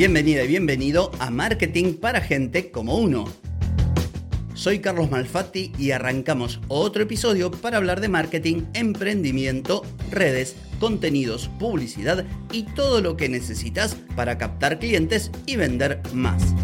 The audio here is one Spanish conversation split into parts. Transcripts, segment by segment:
Bienvenida y bienvenido a Marketing para Gente como Uno. Soy Carlos Malfatti y arrancamos otro episodio para hablar de marketing, emprendimiento, redes, contenidos, publicidad y todo lo que necesitas para captar clientes y vender más.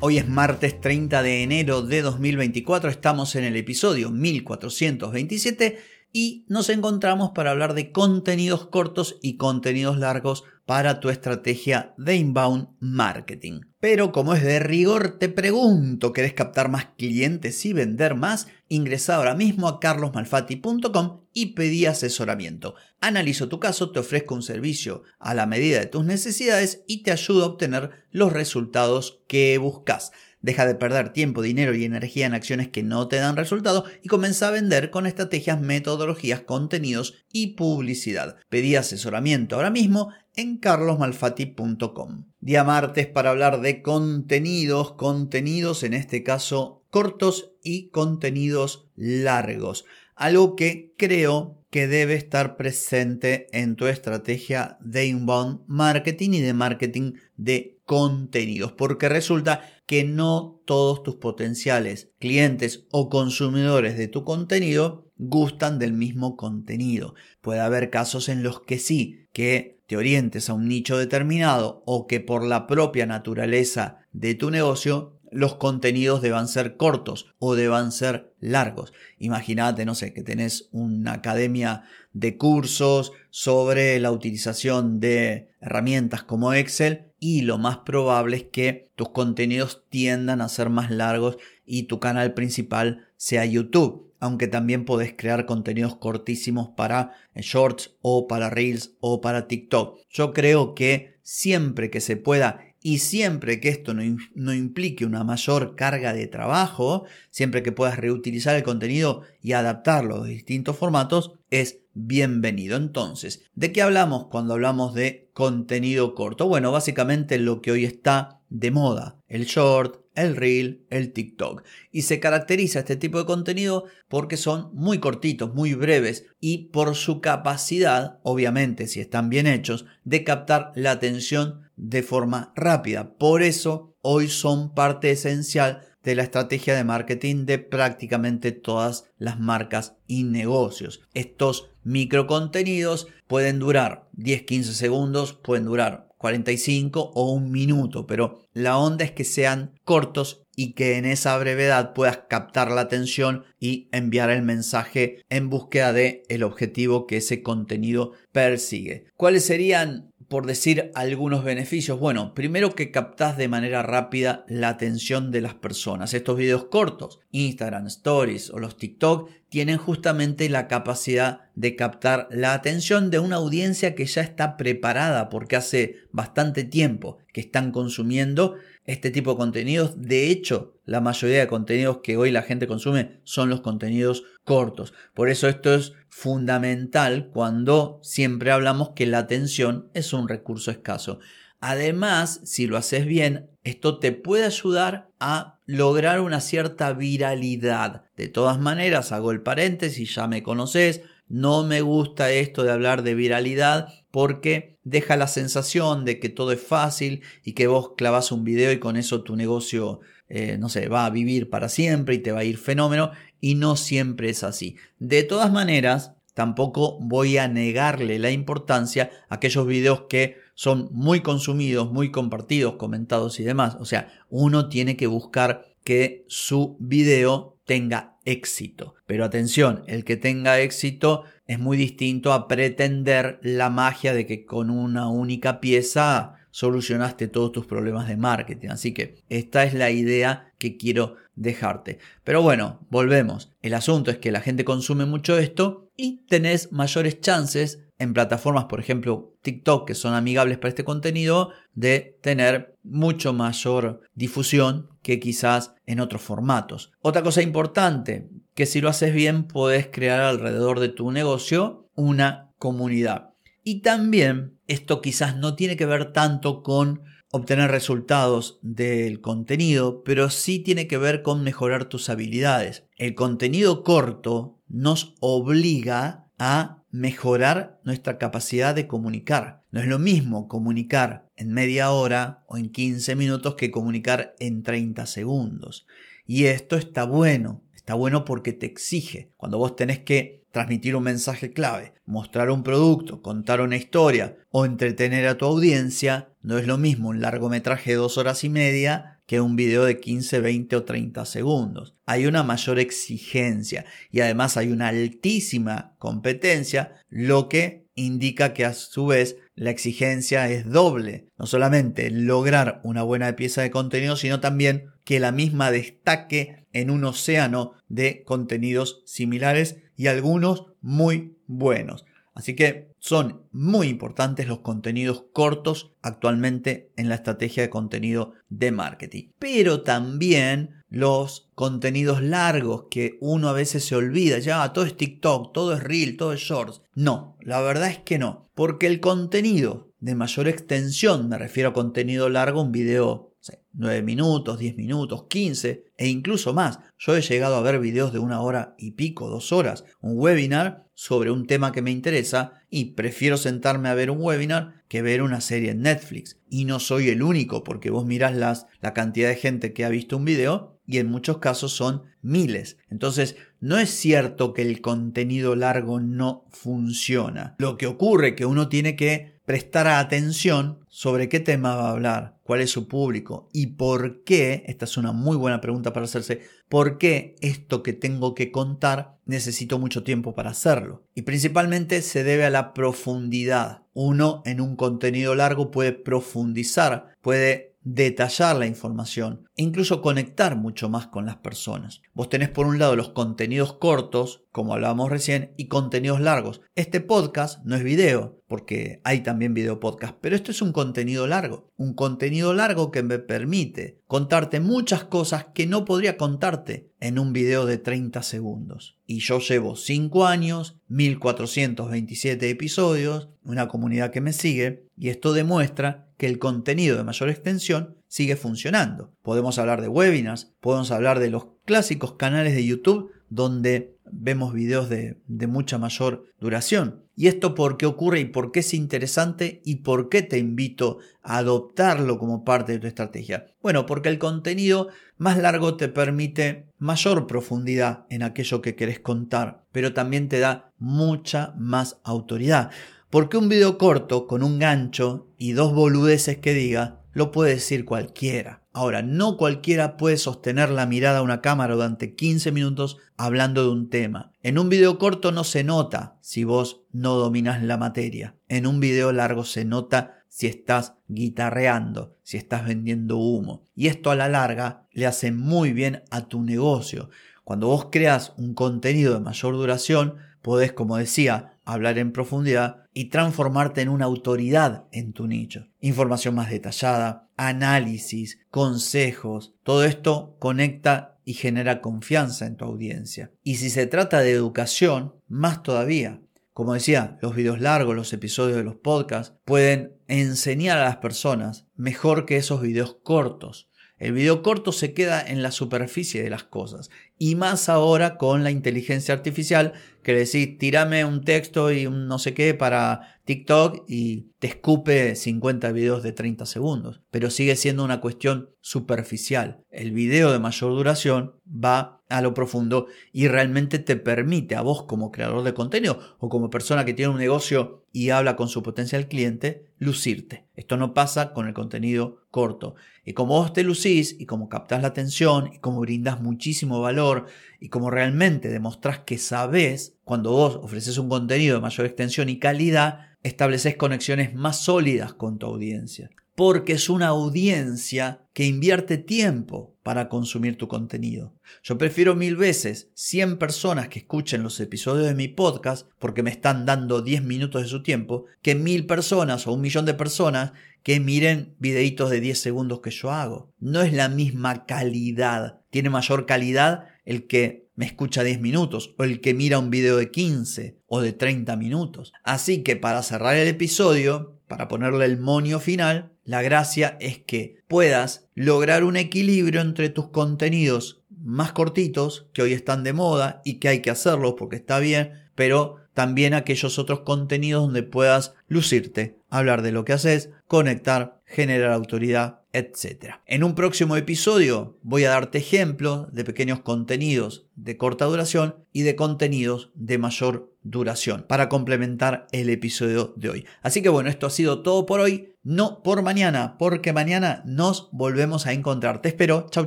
Hoy es martes 30 de enero de 2024, estamos en el episodio 1427 y nos encontramos para hablar de contenidos cortos y contenidos largos para tu estrategia de inbound marketing. Pero como es de rigor, te pregunto, ¿querés captar más clientes y vender más? Ingresa ahora mismo a carlosmalfati.com y pedí asesoramiento. Analizo tu caso, te ofrezco un servicio a la medida de tus necesidades y te ayudo a obtener los resultados que buscas. Deja de perder tiempo, dinero y energía en acciones que no te dan resultado y comienza a vender con estrategias, metodologías, contenidos y publicidad. Pedí asesoramiento ahora mismo en carlosmalfati.com. Día martes para hablar de contenidos, contenidos en este caso cortos y contenidos largos. Algo que creo que debe estar presente en tu estrategia de inbound marketing y de marketing de contenidos, porque resulta que no todos tus potenciales clientes o consumidores de tu contenido gustan del mismo contenido. Puede haber casos en los que sí, que te orientes a un nicho determinado o que por la propia naturaleza de tu negocio los contenidos deban ser cortos o deban ser largos. Imagínate, no sé, que tenés una academia de cursos sobre la utilización de herramientas como Excel y lo más probable es que tus contenidos tiendan a ser más largos y tu canal principal sea YouTube aunque también podés crear contenidos cortísimos para eh, shorts o para reels o para TikTok. Yo creo que siempre que se pueda y siempre que esto no, implique una mayor carga de trabajo, siempre que puedas reutilizar el contenido y adaptarlo a distintos formatos, es bienvenido. Entonces, ¿de qué hablamos cuando hablamos de contenido corto? Bueno, básicamente lo que hoy está de moda, el short, el reel, el TikTok. Y se caracteriza este tipo de contenido porque son muy cortitos, muy breves y por su capacidad, obviamente si están bien hechos, de captar la atención de forma rápida. Por eso hoy son parte esencial de la estrategia de marketing de prácticamente todas las marcas y negocios. Estos microcontenidos pueden durar 10-15 segundos, pueden durar 45 o un minuto, pero la onda es que sean cortos y que en esa brevedad puedas captar la atención y enviar el mensaje en búsqueda de el objetivo que ese contenido persigue. ¿Cuáles serían por decir algunos beneficios? Bueno, primero que captas de manera rápida la atención de las personas. Estos videos cortos, Instagram Stories o los TikTok, tienen justamente la capacidad de captar la atención de una audiencia que ya está preparada porque hace bastante tiempo que están consumiendo este tipo de contenidos. De hecho, la mayoría de contenidos que hoy la gente consume son los contenidos cortos. Por eso esto es fundamental cuando siempre hablamos que la atención es un recurso escaso. Además, si lo haces bien, esto te puede ayudar a lograr una cierta viralidad. De todas maneras, hago el paréntesis, ya me conoces, no me gusta esto de hablar de viralidad porque deja la sensación de que todo es fácil y que vos clavas un video y con eso tu negocio, eh, no sé, va a vivir para siempre y te va a ir fenómeno y no siempre es así. De todas maneras, tampoco voy a negarle la importancia a aquellos videos que son muy consumidos, muy compartidos, comentados y demás. O sea, uno tiene que buscar que su video tenga éxito. Pero atención, el que tenga éxito es muy distinto a pretender la magia de que con una única pieza solucionaste todos tus problemas de marketing. Así que esta es la idea que quiero dejarte. Pero bueno, volvemos. El asunto es que la gente consume mucho esto y tenés mayores chances en plataformas, por ejemplo, TikTok, que son amigables para este contenido, de tener mucho mayor difusión que quizás en otros formatos. Otra cosa importante, que si lo haces bien, puedes crear alrededor de tu negocio una comunidad. Y también esto quizás no tiene que ver tanto con obtener resultados del contenido, pero sí tiene que ver con mejorar tus habilidades. El contenido corto nos obliga a mejorar nuestra capacidad de comunicar. No es lo mismo comunicar en media hora o en 15 minutos que comunicar en 30 segundos. Y esto está bueno, está bueno porque te exige. Cuando vos tenés que transmitir un mensaje clave, mostrar un producto, contar una historia o entretener a tu audiencia, no es lo mismo un largometraje de dos horas y media que un video de 15, 20 o 30 segundos. Hay una mayor exigencia y además hay una altísima competencia, lo que indica que a su vez la exigencia es doble. No solamente lograr una buena pieza de contenido, sino también que la misma destaque en un océano de contenidos similares y algunos muy buenos. Así que son muy importantes los contenidos cortos actualmente en la estrategia de contenido de marketing. Pero también los contenidos largos que uno a veces se olvida, ya todo es TikTok, todo es Reel, todo es Shorts. No, la verdad es que no, porque el contenido de mayor extensión, me refiero a contenido largo, un video 9 minutos, 10 minutos, 15 e incluso más. Yo he llegado a ver videos de una hora y pico, dos horas, un webinar sobre un tema que me interesa y prefiero sentarme a ver un webinar que ver una serie en Netflix. Y no soy el único porque vos mirás las, la cantidad de gente que ha visto un video y en muchos casos son miles. Entonces, no es cierto que el contenido largo no funciona. Lo que ocurre es que uno tiene que prestar atención sobre qué tema va a hablar, cuál es su público y por qué, esta es una muy buena pregunta para hacerse, por qué esto que tengo que contar necesito mucho tiempo para hacerlo. Y principalmente se debe a la profundidad. Uno en un contenido largo puede profundizar, puede detallar la información e incluso conectar mucho más con las personas. Vos tenés por un lado los contenidos cortos, como hablábamos recién, y contenidos largos. Este podcast no es video, porque hay también video podcast, pero esto es un contenido largo, un contenido largo que me permite contarte muchas cosas que no podría contarte en un video de 30 segundos. Y yo llevo 5 años, 1427 episodios, una comunidad que me sigue, y esto demuestra que el contenido de mayor extensión sigue funcionando. Podemos hablar de webinars, podemos hablar de los clásicos canales de YouTube donde vemos videos de, de, mucha mayor duración. ¿Y esto por qué ocurre y por qué es interesante y por qué te invito a adoptarlo como parte de tu estrategia? Bueno, porque el contenido más largo te permite mayor profundidad en aquello que querés contar, pero también te da mucha más autoridad. Porque un video corto con un gancho y dos boludeces que diga lo puede decir cualquiera. Ahora, no cualquiera puede sostener la mirada a una cámara durante 15 minutos hablando de un tema. En un video corto no se nota si vos no dominas la materia. En un video largo se nota si estás guitarreando, si estás vendiendo humo. Y esto a la larga le hace muy bien a tu negocio. Cuando vos creas un contenido de mayor duración, podés, como decía, hablar en profundidad y transformarte en una autoridad en tu nicho. Información más detallada, análisis, consejos, todo esto conecta y genera confianza en tu audiencia. Y si se trata de educación, más todavía. Como decía, los videos largos, los episodios de los podcasts pueden enseñar a las personas mejor que esos videos cortos. El video corto se queda en la superficie de las cosas. Y más ahora con la inteligencia artificial que le decís, tirame un texto y no sé qué para TikTok y te escupe 50 videos de 30 segundos. Pero sigue siendo una cuestión superficial. El video de mayor duración va a lo profundo y realmente te permite a vos como creador de contenido o como persona que tiene un negocio y habla con su potencial cliente, lucirte. Esto no pasa con el contenido corto. Y como vos te lucís y como captás la atención y como brindas muchísimo valor y como realmente demostrás que sabés, cuando vos ofreces un contenido de mayor extensión y calidad, estableces conexiones más sólidas con tu audiencia. Porque es una audiencia que invierte tiempo para consumir tu contenido. Yo prefiero mil veces 100 personas que escuchen los episodios de mi podcast porque me están dando 10 minutos de su tiempo que mil personas o un millón de personas que miren videitos de 10 segundos que yo hago. No es la misma calidad. Tiene mayor calidad el que me escucha 10 minutos o el que mira un video de 15 o de 30 minutos. Así que para cerrar el episodio, para ponerle el monio final, la gracia es que puedas lograr un equilibrio entre tus contenidos más cortitos, que hoy están de moda y que hay que hacerlo porque está bien, pero también aquellos otros contenidos donde puedas lucirte, hablar de lo que haces, conectar, generar autoridad, etc. En un próximo episodio voy a darte ejemplos de pequeños contenidos de corta duración y de contenidos de mayor duración para complementar el episodio de hoy. Así que bueno, esto ha sido todo por hoy, no por mañana, porque mañana nos volvemos a encontrar. Te espero, chau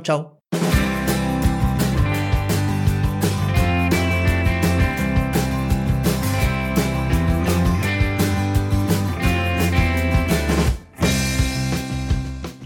chau.